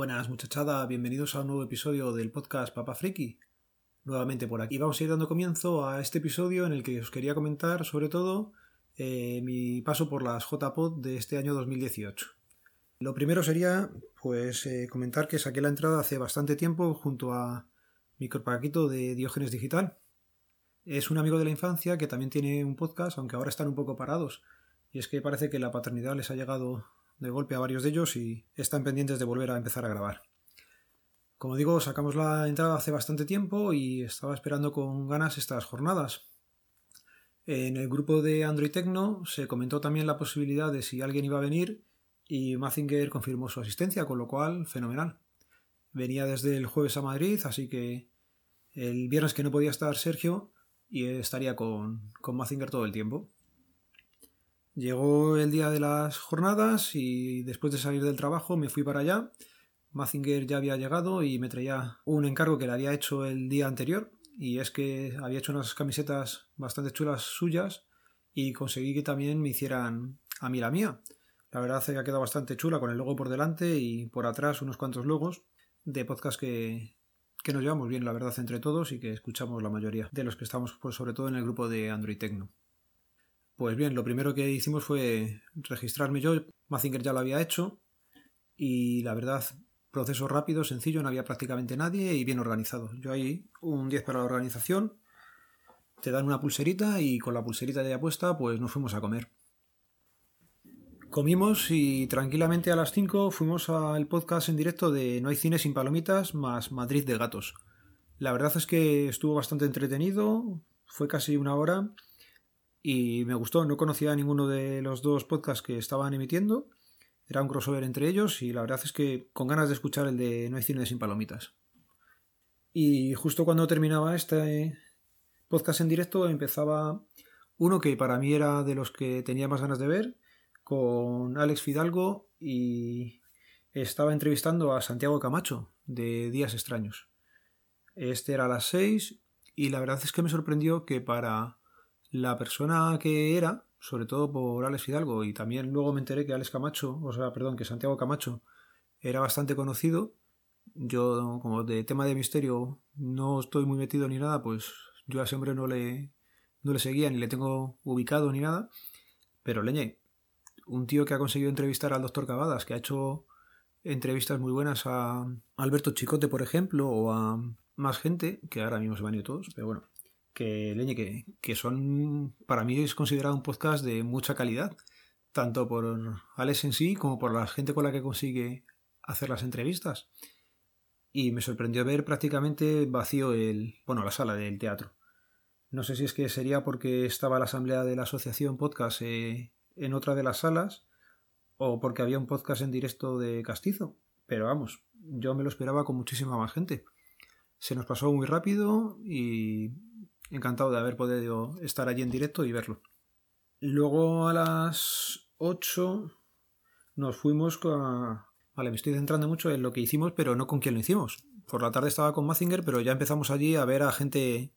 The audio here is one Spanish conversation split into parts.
Buenas muchachada, bienvenidos a un nuevo episodio del podcast Papa Friki. Nuevamente por aquí. Vamos a ir dando comienzo a este episodio en el que os quería comentar sobre todo eh, mi paso por las JPod de este año 2018. Lo primero sería pues eh, comentar que saqué la entrada hace bastante tiempo junto a mi corpaquito de Diógenes Digital. Es un amigo de la infancia que también tiene un podcast, aunque ahora están un poco parados. Y es que parece que la paternidad les ha llegado de golpe a varios de ellos y están pendientes de volver a empezar a grabar. Como digo, sacamos la entrada hace bastante tiempo y estaba esperando con ganas estas jornadas. En el grupo de Android Tecno se comentó también la posibilidad de si alguien iba a venir y Mazinger confirmó su asistencia, con lo cual fenomenal. Venía desde el jueves a Madrid, así que el viernes que no podía estar Sergio y estaría con, con Mazinger todo el tiempo. Llegó el día de las jornadas y después de salir del trabajo me fui para allá. Mazinger ya había llegado y me traía un encargo que le había hecho el día anterior y es que había hecho unas camisetas bastante chulas suyas y conseguí que también me hicieran a mí la mía. La verdad es que ha quedado bastante chula con el logo por delante y por atrás unos cuantos logos de podcast que, que nos llevamos bien, la verdad, entre todos y que escuchamos la mayoría de los que estamos, pues, sobre todo en el grupo de Android Tecno. Pues bien, lo primero que hicimos fue registrarme yo. Mazinger ya lo había hecho. Y la verdad, proceso rápido, sencillo, no había prácticamente nadie y bien organizado. Yo ahí un 10 para la organización. Te dan una pulserita y con la pulserita de apuesta pues nos fuimos a comer. Comimos y tranquilamente a las 5 fuimos al podcast en directo de No hay cine sin palomitas más Madrid de gatos. La verdad es que estuvo bastante entretenido, fue casi una hora y me gustó. No conocía a ninguno de los dos podcasts que estaban emitiendo. Era un crossover entre ellos y la verdad es que con ganas de escuchar el de No hay cine sin palomitas. Y justo cuando terminaba este podcast en directo empezaba uno que para mí era de los que tenía más ganas de ver, con Alex Fidalgo y estaba entrevistando a Santiago Camacho de Días Extraños. Este era a las 6 y la verdad es que me sorprendió que para la persona que era, sobre todo por Alex Hidalgo, y también luego me enteré que Alex Camacho, o sea, perdón, que Santiago Camacho era bastante conocido. Yo, como de tema de misterio, no estoy muy metido ni nada, pues yo a ese no le, no le seguía ni le tengo ubicado ni nada. Pero leñe, un tío que ha conseguido entrevistar al doctor Cavadas, que ha hecho entrevistas muy buenas a Alberto Chicote, por ejemplo, o a más gente, que ahora mismo se van a ir todos, pero bueno, que leñe, que, que son, para mí es considerado un podcast de mucha calidad, tanto por Alex en sí como por la gente con la que consigue hacer las entrevistas. Y me sorprendió ver prácticamente vacío el, bueno, la sala del teatro. No sé si es que sería porque estaba la asamblea de la asociación podcast eh, en otra de las salas o porque había un podcast en directo de Castizo. Pero vamos, yo me lo esperaba con muchísima más gente. Se nos pasó muy rápido y encantado de haber podido estar allí en directo y verlo. Luego a las 8 nos fuimos a... Vale, me estoy centrando mucho en lo que hicimos, pero no con quién lo hicimos. Por la tarde estaba con Mazinger, pero ya empezamos allí a ver a gente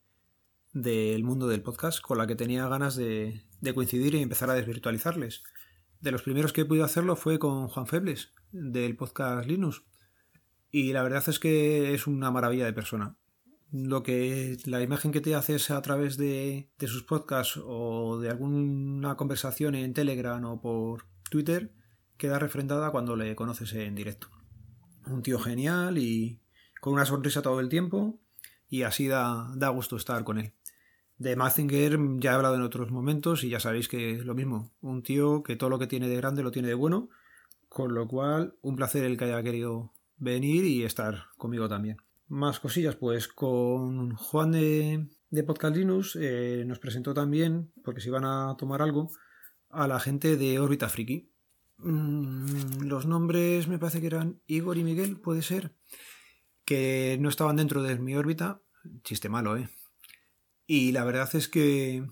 del mundo del podcast con la que tenía ganas de, de coincidir y empezar a desvirtualizarles. De los primeros que pude hacerlo fue con Juan Febles, del podcast Linux. Y la verdad es que es una maravilla de persona lo que la imagen que te haces a través de, de, sus podcasts o de alguna conversación en Telegram o por Twitter queda refrendada cuando le conoces en directo. Un tío genial y con una sonrisa todo el tiempo y así da, da gusto estar con él. De Mazinger ya he hablado en otros momentos y ya sabéis que es lo mismo. Un tío que todo lo que tiene de grande lo tiene de bueno, con lo cual un placer el que haya querido venir y estar conmigo también. Más cosillas, pues con Juan de, de Podcast Linux eh, nos presentó también, porque se iban a tomar algo, a la gente de Órbita Friki. Mm, los nombres me parece que eran Igor y Miguel, puede ser, que no estaban dentro de mi órbita. Chiste malo, ¿eh? Y la verdad es que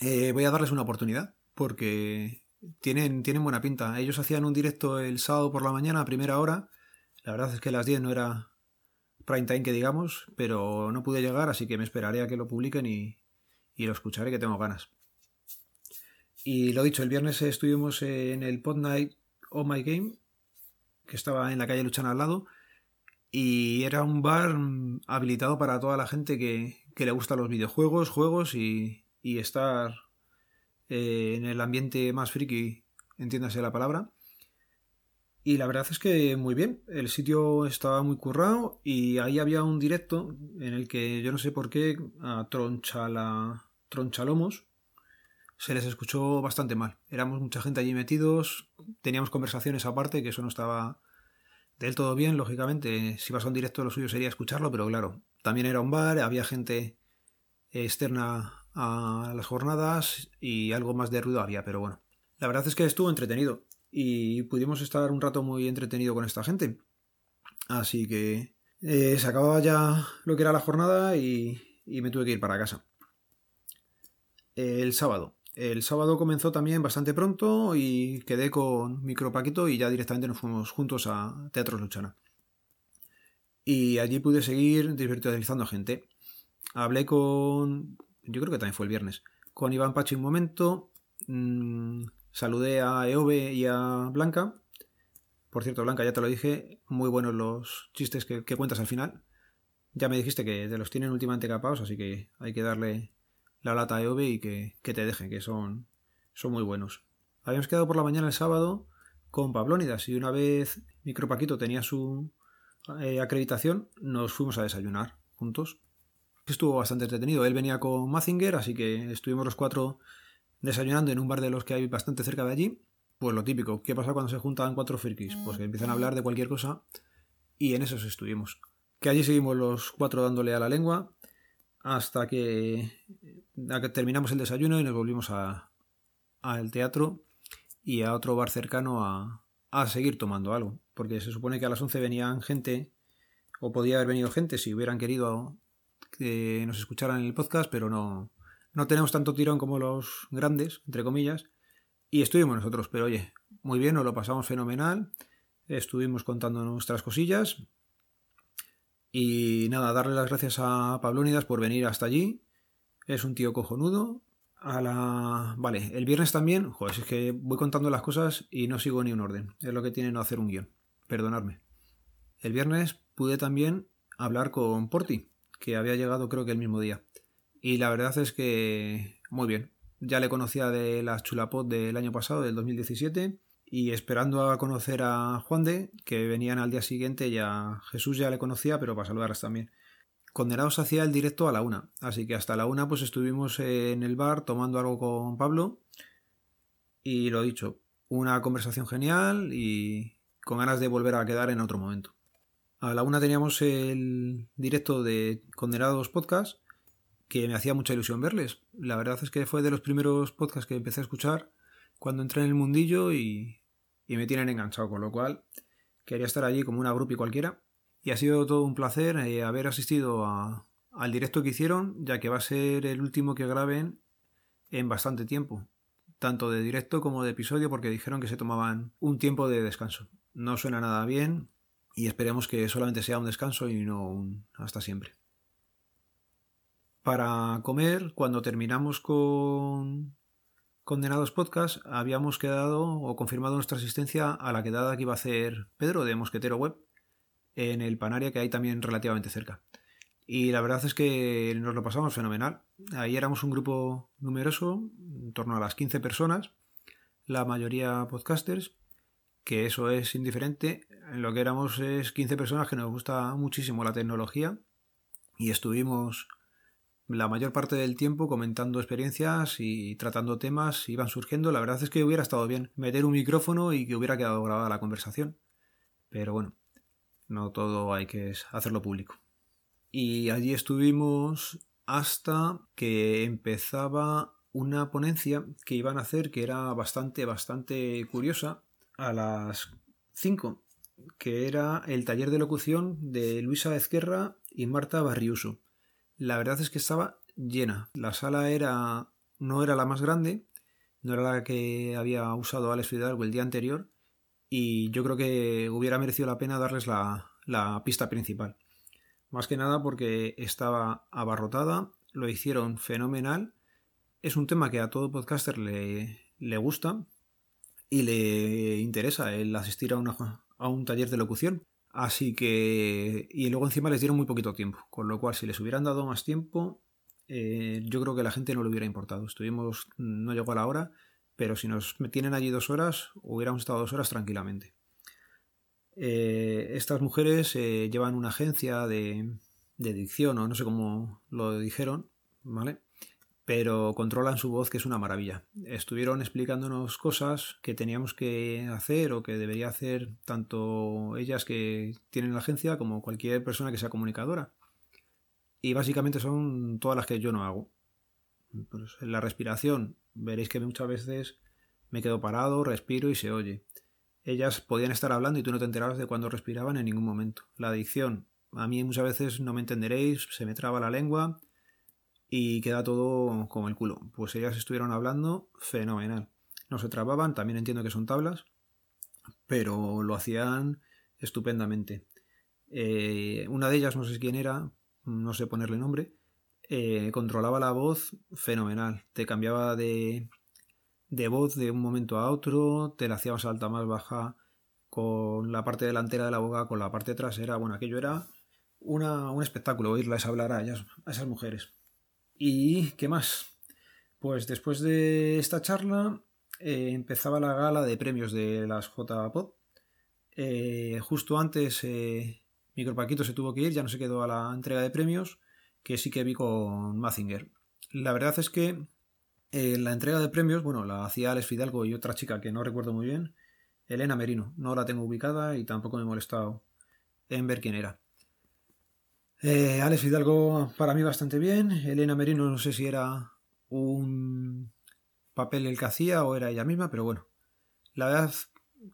eh, voy a darles una oportunidad, porque tienen, tienen buena pinta. Ellos hacían un directo el sábado por la mañana a primera hora. La verdad es que las 10 no era prime time que digamos, pero no pude llegar, así que me esperaré a que lo publiquen y, lo escucharé, que tengo ganas. Y lo dicho, el viernes estuvimos en el Pod Night Oh My Game, que estaba en la calle Luchana al lado. Y era un bar habilitado para toda la gente que, le gustan los videojuegos, juegos y, y estar eh, en el ambiente más friki, entiéndase la palabra. Y la verdad es que muy bien, el sitio estaba muy currado y ahí había un directo en el que yo no sé por qué a Tronchala, Tronchalomos se les escuchó bastante mal. Éramos mucha gente allí metidos, teníamos conversaciones aparte, que eso no estaba del todo bien, lógicamente. Si vas a un directo lo suyo sería escucharlo, pero claro, también era un bar, había gente externa a las jornadas y algo más de ruido había, pero bueno. La verdad es que estuvo entretenido y pudimos estar un rato muy entretenido con esta gente. Así que eh, se acababa ya lo que era la jornada y, y me tuve que ir para casa. El sábado. El sábado comenzó también bastante pronto y quedé con Micropaquito y ya directamente nos fuimos juntos a Teatro Luchana. Y allí pude seguir divertiendo gente. Hablé con. Yo creo que también fue el viernes. Con Iván Pachi un momento. Mmm, saludé a Eove y a Blanca. Por cierto, Blanca, ya te lo dije. Muy buenos los chistes que, cuentas al final. Ya me dijiste que te los tienen últimamente capados, así que hay que darle la lata a Eove y que, te deje, que son, son muy buenos. Habíamos quedado por la mañana el sábado con Pablónidas y una vez Micropaquito tenía su eh, acreditación, nos fuimos a desayunar juntos estuvo bastante entretenido. Él venía con Mazinger, así que estuvimos los cuatro desayunando en un bar de los que hay bastante cerca de allí. Pues lo típico, ¿qué pasa cuando se juntan cuatro frikis? Pues que empiezan a hablar de cualquier cosa y en eso estuvimos. Que allí seguimos los cuatro dándole a la lengua hasta que, terminamos el desayuno y nos volvimos al teatro y a otro bar cercano a, a seguir tomando algo. Porque se supone que a las 11 venían gente, o podía haber venido gente si hubieran querido que nos escucharan en el podcast, pero no, no tenemos tanto tirón como los grandes, entre comillas, y estuvimos nosotros, pero oye, muy bien, nos lo pasamos fenomenal, estuvimos contando nuestras cosillas, y nada, darle las gracias a Pablónidas por venir hasta allí, es un tío cojonudo, a la... Vale, el viernes también, joder, es que voy contando las cosas y no sigo ni un orden, es lo que tiene no hacer un guion, perdonadme. El viernes pude también hablar con Porti, que había llegado creo que el mismo día. Y la verdad es que muy bien. Ya le conocía de las chulapot del año pasado, del 2017, y esperando a conocer a Juan de, que venían al día siguiente, ya Jesús ya le conocía, pero para saludarlas también. Condenados hacía el directo a la una, así que hasta la una pues estuvimos en el bar tomando algo con Pablo y lo dicho, una conversación genial y con ganas de volver a quedar en otro momento. A la una teníamos el directo de Condenados Podcast, que me hacía mucha ilusión verles. La verdad es que fue de los primeros podcasts que empecé a escuchar cuando entré en el mundillo y, me tienen enganchado, con lo cual quería estar allí como una y cualquiera. Y ha sido todo un placer eh, haber asistido al directo que hicieron, ya que va a ser el último que graben en bastante tiempo, tanto de directo como de episodio, porque dijeron que se tomaban un tiempo de descanso. No suena nada bien, y esperemos que solamente sea un descanso y no un hasta siempre. Para comer, cuando terminamos con Condenados Podcast, habíamos quedado o confirmado nuestra asistencia a la quedada que iba a hacer Pedro de Mosquetero Web en el Panaria, que hay también relativamente cerca. Y la verdad es que nos lo pasamos fenomenal. Ahí éramos un grupo numeroso, en torno a las 15 personas, la mayoría podcasters, que eso es indiferente. En lo que éramos es 15 personas que nos gusta muchísimo la tecnología y estuvimos la mayor parte del tiempo comentando experiencias y tratando temas, iban surgiendo. La verdad es que hubiera estado bien meter un micrófono y que hubiera quedado grabada la conversación. Pero bueno, no todo hay que hacerlo público. Y allí estuvimos hasta que empezaba una ponencia que iban a hacer que era bastante, bastante curiosa a las 5, que era el taller de locución de Luisa Ezquerra y Marta Barriuso. La verdad es que estaba llena. La sala era no era la más grande, no era la que había usado Alex Fidalgo el día anterior, y yo creo que hubiera merecido la pena darles la, la pista principal. Más que nada porque estaba abarrotada, lo hicieron fenomenal. Es un tema que a todo podcaster le, le gusta, y le interesa el asistir a una, a un taller de locución. Así que... Y luego encima les dieron muy poquito tiempo, con lo cual si les hubieran dado más tiempo, eh, yo creo que la gente no le hubiera importado. Estuvimos, no llegó a la hora, pero si nos tienen allí dos horas, hubiéramos estado dos horas tranquilamente. Eh, estas mujeres eh, llevan una agencia de, de dicción, o no sé cómo lo dijeron, ¿vale? Pero controlan su voz, que es una maravilla. Estuvieron explicándonos cosas que teníamos que hacer o que debería hacer tanto ellas que tienen la agencia como cualquier persona que sea comunicadora. Y básicamente son todas las que yo no hago. Pues la respiración, veréis que muchas veces me quedo parado, respiro y se oye. Ellas podían estar hablando y tú no te enterabas de cuando respiraban en ningún momento. La adicción, a mí muchas veces no me entenderéis, se me traba la lengua y queda todo como el culo. Pues ellas estuvieron hablando fenomenal. No se trababan, también entiendo que son tablas, pero lo hacían estupendamente. Eh, una de ellas, no sé quién era, no sé ponerle nombre, eh, controlaba la voz fenomenal. Te cambiaba de, de voz de un momento a otro, te la hacía más alta, más baja, con la parte delantera de la boca, con la parte trasera. Bueno, aquello era una, un espectáculo oírlas hablar a, ellas, a esas mujeres. ¿Y qué más? Pues después de esta charla eh, empezaba la gala de premios de las JPod. Eh, justo antes eh, Micropaquito se tuvo que ir, ya no se quedó a la entrega de premios, que sí que vi con Mazinger. La verdad es que en la entrega de premios, bueno, la hacía Alex Fidalgo y otra chica que no recuerdo muy bien, Elena Merino. No la tengo ubicada y tampoco me he molestado en ver quién era. Eh, Alex Fidalgo para mí bastante bien. Elena Merino no sé si era un papel el que hacía o era ella misma, pero bueno. La verdad,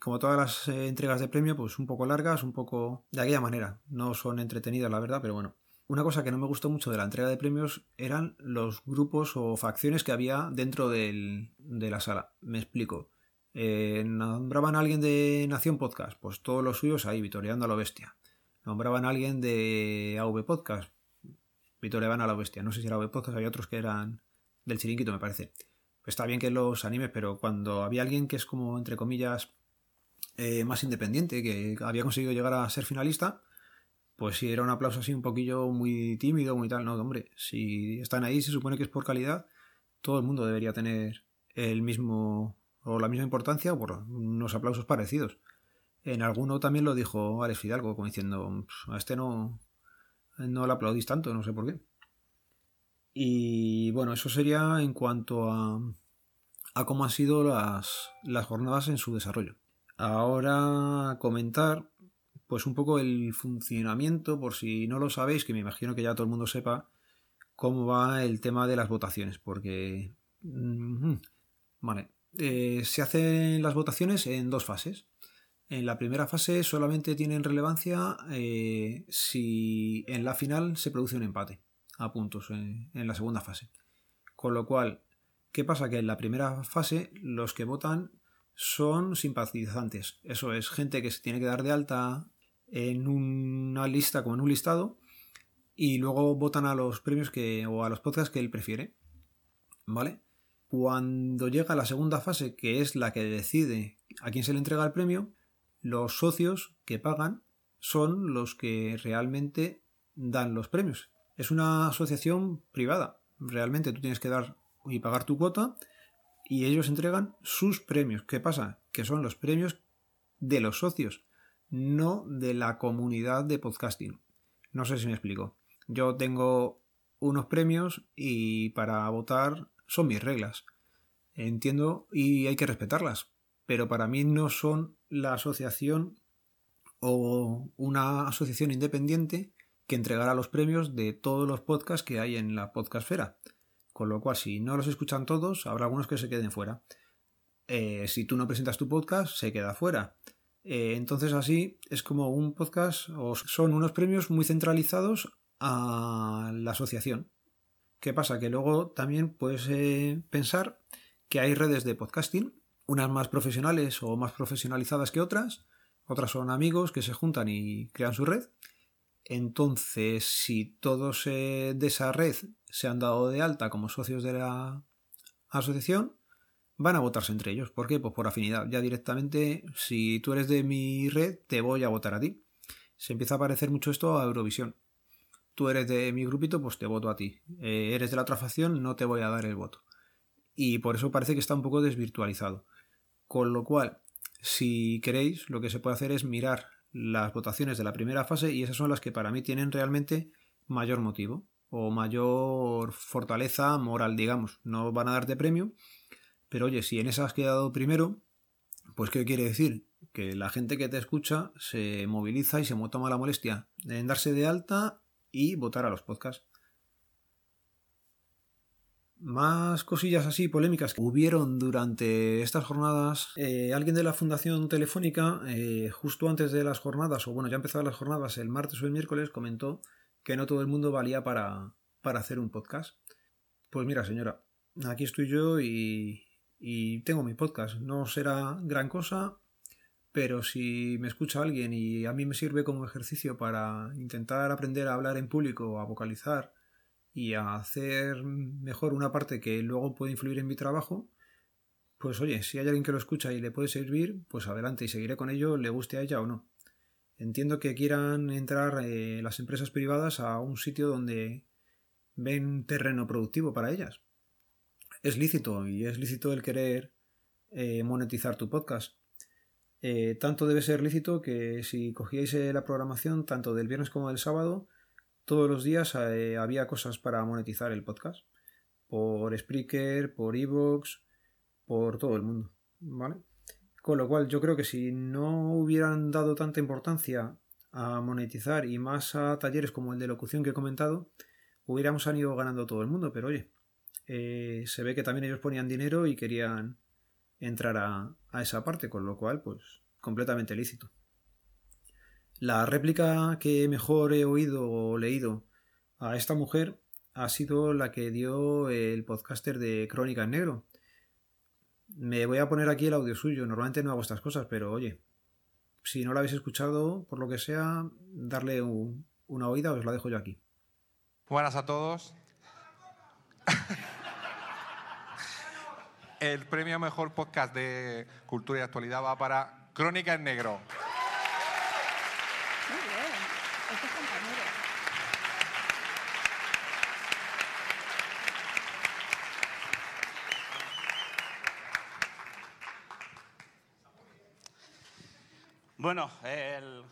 como todas las eh, entregas de premio, pues un poco largas, un poco de aquella manera. No son entretenidas, la verdad, pero bueno. Una cosa que no me gustó mucho de la entrega de premios eran los grupos o facciones que había dentro de la sala. Me explico. Eh, nombraban a alguien de Nación Podcast, pues todos los suyos ahí, vitoreando a la bestia. Nombraban a alguien de AV Podcast, vitoreaban a la bestia. No sé si era AV Podcast, había otros que eran del chiringuito, me parece. está bien que los animes, pero cuando había alguien que es como, entre comillas, eh, más independiente, que había conseguido llegar a ser finalista, pues si era un aplauso así un poquillo muy tímido, muy tal, no, hombre, si están ahí, se supone que es por calidad, todo el mundo debería tener el mismo o la misma importancia por unos aplausos parecidos. En alguno también lo dijo Alex Fidalgo, como diciendo, a este no, no le aplaudís tanto, no sé por qué. Y bueno, eso sería en cuanto a, a cómo han sido las, las jornadas en su desarrollo. Ahora comentar pues un poco el funcionamiento, por si no lo sabéis, que me imagino que ya todo el mundo sepa cómo va el tema de las votaciones, porque... vale, eh, se hacen las votaciones en dos fases. En la primera fase solamente tienen relevancia eh, si en la final se produce un empate a puntos en, la segunda fase. Con lo cual, ¿qué pasa? Que en la primera fase los que votan son simpatizantes. Eso es gente que se tiene que dar de alta en una lista, como en un listado, y luego votan a los premios que, o a los podcasts que él prefiere. ¿Vale? Cuando llega la segunda fase, que es la que decide a quién se le entrega el premio, los socios que pagan son los que realmente dan los premios. Es una asociación privada. Realmente tú tienes que dar y pagar tu cuota y ellos entregan sus premios. ¿Qué pasa? Que son los premios de los socios no de la comunidad de podcasting. No sé si me explico. Yo tengo unos premios y para votar son mis reglas. Entiendo y hay que respetarlas, pero para mí no son la asociación o una asociación independiente que entregará los premios de todos los podcasts que hay en la podcastfera. Con lo cual, si no los escuchan todos, habrá algunos que se queden fuera. Eh, si tú no presentas tu podcast, se queda fuera. Eh, entonces así es como un podcast o son unos premios muy centralizados a la asociación. ¿Qué pasa? Que luego también puedes eh, pensar que hay redes de podcasting, unas más profesionales o más profesionalizadas que otras, otras son amigos que se juntan y crean su red. Entonces, si todos eh, de esa red se han dado de alta como socios de la asociación, van a votarse entre ellos. ¿Por qué? Pues por afinidad. Ya directamente, si tú eres de mi red, te voy a votar a ti. Se empieza a parecer mucho esto a Eurovisión. Tú eres de mi grupito, pues te voto a ti. Eh, eres de la otra facción, no te voy a dar el voto. Y por eso parece que está un poco desvirtualizado. Con lo cual, si queréis, lo que se puede hacer es mirar las votaciones de la primera fase y esas son las que para mí tienen realmente mayor motivo o mayor fortaleza moral, digamos. No van a darte premio, pero oye, si en esas has quedado primero, pues ¿qué quiere decir? Que la gente que te escucha se moviliza y se toma la molestia en darse de alta y votar a los podcasts. Más cosillas así polémicas que hubieron durante estas jornadas. Eh, alguien de la Fundación Telefónica, eh, justo antes de las jornadas, o bueno, ya empezadas las jornadas, el martes o el miércoles, comentó que no todo el mundo valía para, para hacer un podcast. Pues mira, señora, aquí estoy yo y, y tengo mi podcast. No será gran cosa, pero si me escucha alguien y a mí me sirve como ejercicio para intentar aprender a hablar en público, a vocalizar y a hacer mejor una parte que luego puede influir en mi trabajo, pues oye, si hay alguien que lo escucha y le puede servir, pues adelante y seguiré con ello, le guste a ella o no. Entiendo que quieran entrar eh, las empresas privadas a un sitio donde ven terreno productivo para ellas es lícito y es lícito el querer eh, monetizar tu podcast. Eh, tanto debe ser lícito que si cogíais la programación tanto del viernes como del sábado, todos los días había cosas para monetizar el podcast. Por Spreaker, por Evox, por todo el mundo. ¿Vale? Con lo cual yo creo que si no hubieran dado tanta importancia a monetizar y más a talleres como el de locución que he comentado, hubiéramos ido ganando todo el mundo. Pero oye, eh, se ve que también ellos ponían dinero y querían entrar a, esa parte, con lo cual, pues, completamente lícito. La réplica que mejor he oído o leído a esta mujer ha sido la que dio el podcaster de Crónica en Negro. Me voy a poner aquí el audio suyo. Normalmente no hago estas cosas, pero oye, si no la habéis escuchado, por lo que sea, darle una oída, os la dejo yo aquí. Buenas a todos. El premio Mejor Podcast de Cultura y Actualidad va para Crónica en Negro. Muy bien, este compañero. Bueno,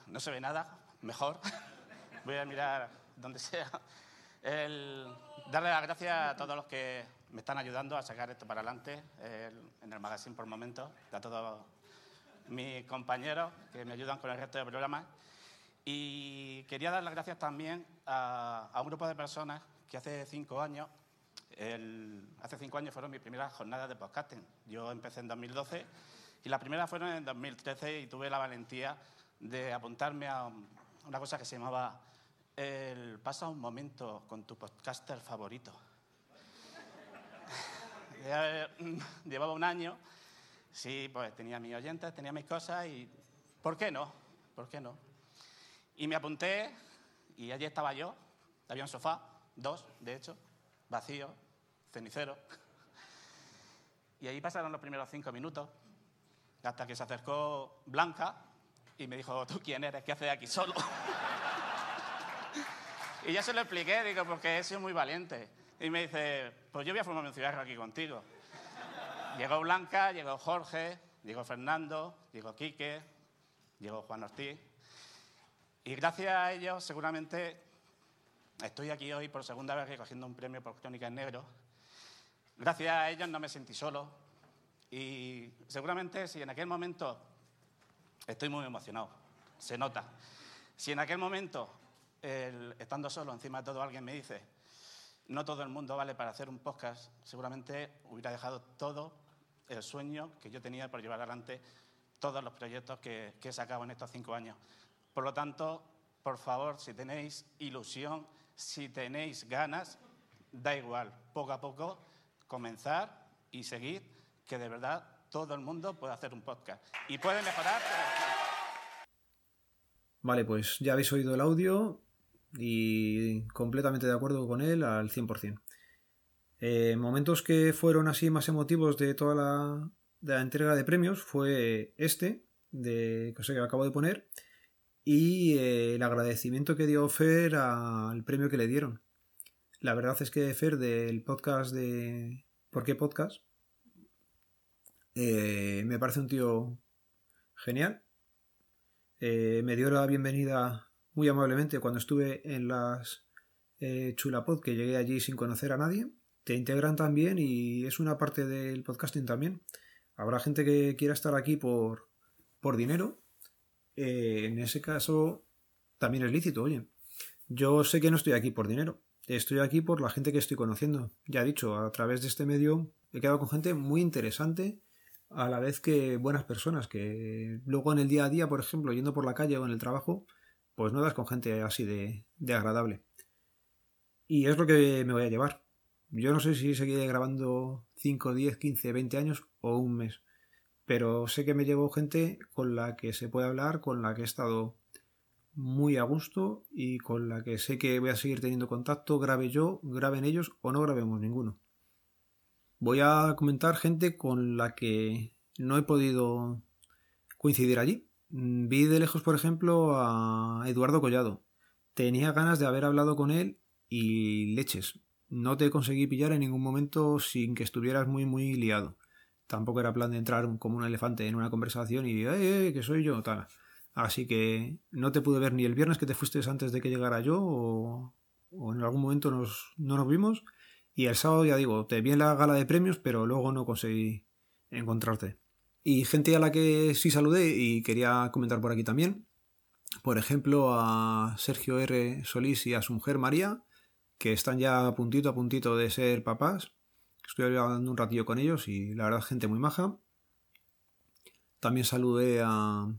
no se ve nada, mejor. Voy a mirar donde sea. El, darle las gracias a todos los que me están ayudando a sacar esto para adelante en el magazine por momentos, a todos mis compañeros que me ayudan con el resto del programa. Y quería dar las gracias también a, un grupo de personas que hace cinco años, hace cinco años fueron mis primeras jornadas de podcasting. Yo empecé en 2012 y las primeras fueron en 2013 y tuve la valentía de apuntarme a una cosa que se llamaba el pasa un momento con tu podcaster favorito. Llevaba un año, sí, pues tenía mis oyentes, tenía mis cosas y ¿por qué no? ¿Por qué no? Y me apunté y allí estaba yo, había un sofá, dos, de hecho, vacío, cenicero. Y ahí pasaron los primeros cinco minutos, hasta que se acercó Blanca y me dijo, ¿tú quién eres? ¿Qué haces aquí solo? Y ya se lo expliqué, digo, porque he sido muy valiente. Y me dice, pues yo voy a formar un cigarro aquí contigo. Llegó Blanca, llegó Jorge, llegó Fernando, llegó Quique, llegó Juan Ortiz. Y gracias a ellos, seguramente, estoy aquí hoy por segunda vez recogiendo un premio por Crónica en Negro. Gracias a ellos no me sentí solo. Y seguramente si en aquel momento estoy muy emocionado, se nota. Si en aquel momento estando solo, encima de todo alguien me dice, no todo el mundo vale para hacer un podcast, seguramente hubiera dejado todo el sueño que yo tenía por llevar adelante todos los proyectos que, que he sacado en estos cinco años. Por lo tanto, por favor, si tenéis ilusión, si tenéis ganas, da igual, poco a poco, comenzar y seguir, que de verdad todo el mundo puede hacer un podcast. Y puede mejorar. Vale, pues ya habéis oído el audio y completamente de acuerdo con él al 100%. Eh, momentos que fueron así más emotivos de toda la, de la entrega de premios fue este, de que acabo de poner, y eh, el agradecimiento que dio Fer al premio que le dieron. La verdad es que Fer del podcast de ¿Por qué podcast? Eh, me parece un tío genial. me dio la bienvenida muy amablemente cuando estuve en las Chulapod, que llegué allí sin conocer a nadie te integran también y es una parte del podcasting también. Habrá gente que quiera estar aquí por, por dinero. Eh, en ese caso, también es lícito, oye. Yo sé que no estoy aquí por dinero. Estoy aquí por la gente que estoy conociendo. Ya he dicho, a través de este medio he quedado con gente muy interesante, a la vez que buenas personas, que luego en el día a día, por ejemplo, yendo por la calle o en el trabajo, pues no das con gente así de, agradable. Y es lo que me voy a llevar. Yo no sé si seguiré grabando 5, 10, 15, 20 años o un mes, pero sé que me llevo gente con la que se puede hablar, con la que he estado muy a gusto y con la que sé que voy a seguir teniendo contacto, grabe yo, graben ellos o no grabemos ninguno. Voy a comentar gente con la que no he podido coincidir allí. Vi de lejos, por ejemplo, a Eduardo Collado. Tenía ganas de haber hablado con él y leches no te conseguí pillar en ningún momento sin que estuvieras muy, muy liado. Tampoco era plan de entrar como un elefante en una conversación y, eh, eh, que soy yo, tal. Así que no te pude ver ni el viernes que te fuiste antes de que llegara yo o, en algún momento nos, no nos vimos. Y el sábado, ya digo, te vi en la gala de premios, pero luego no conseguí encontrarte. Y gente a la que sí saludé y quería comentar por aquí también. Por ejemplo, a Sergio R. Solís y a su mujer María, que están ya a puntito a puntito de ser papás. Estoy hablando un ratillo con ellos y la verdad gente muy maja. También saludé a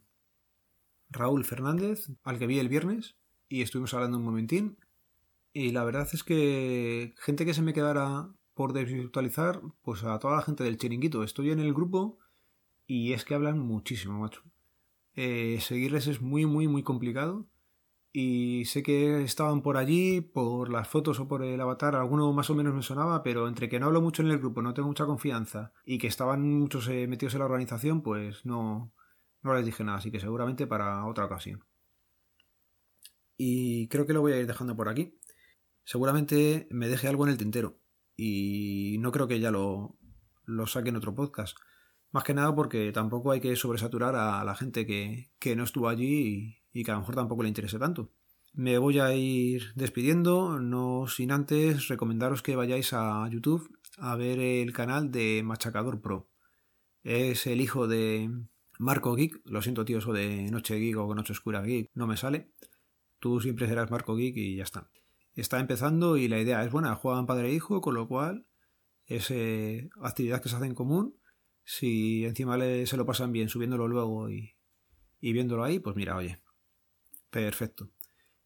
Raúl Fernández, al que vi el viernes, y estuvimos hablando un momentín. Y la verdad es que gente que se me quedara por desvirtualizar, pues a toda la gente del chiringuito. Estoy en el grupo y es que hablan muchísimo, macho. Eh, seguirles es muy, muy, muy complicado y sé que estaban por allí, por las fotos o por el avatar, alguno más o menos me sonaba, pero entre que no hablo mucho en el grupo, no tengo mucha confianza y que estaban muchos eh, metidos en la organización, pues no, no les dije nada, así que seguramente para otra ocasión. Y creo que lo voy a ir dejando por aquí. Seguramente me deje algo en el tintero y no creo que ya lo, lo saque en otro podcast. Más que nada porque tampoco hay que sobresaturar a la gente que, que no estuvo allí y que a lo mejor tampoco le interese tanto. Me voy a ir despidiendo, no sin antes recomendaros que vayáis a YouTube a ver el canal de Machacador Pro. Es el hijo de Marco Geek, lo siento tío, eso de Noche Geek o Noche Oscura Geek no me sale. Tú siempre serás Marco Geek y ya está. Está empezando y la idea es buena, juegan padre e hijo, con lo cual es actividad que se hace en común. Si encima se lo pasan bien subiéndolo luego y, y viéndolo ahí, pues mira, oye, Perfecto.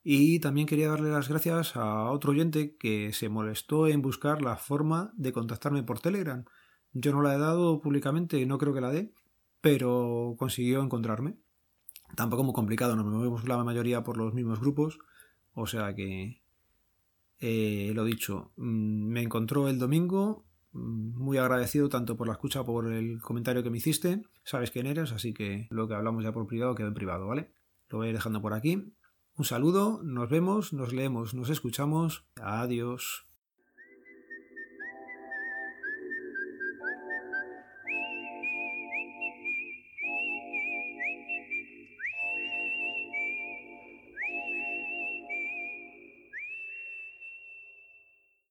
Y también quería darle las gracias a otro oyente que se molestó en buscar la forma de contactarme por Telegram. Yo no la he dado públicamente, no creo que la dé, pero consiguió encontrarme. Tampoco muy complicado, nos movemos la mayoría por los mismos grupos, o sea que eh, lo dicho, mm, me encontró el domingo, mm, muy agradecido tanto por la escucha por el comentario que me hiciste, sabes quién eres, así que lo que hablamos ya por privado quedó en privado, ¿vale? Lo voy a ir dejando por aquí. Un saludo, nos vemos, nos leemos, nos escuchamos. Adiós.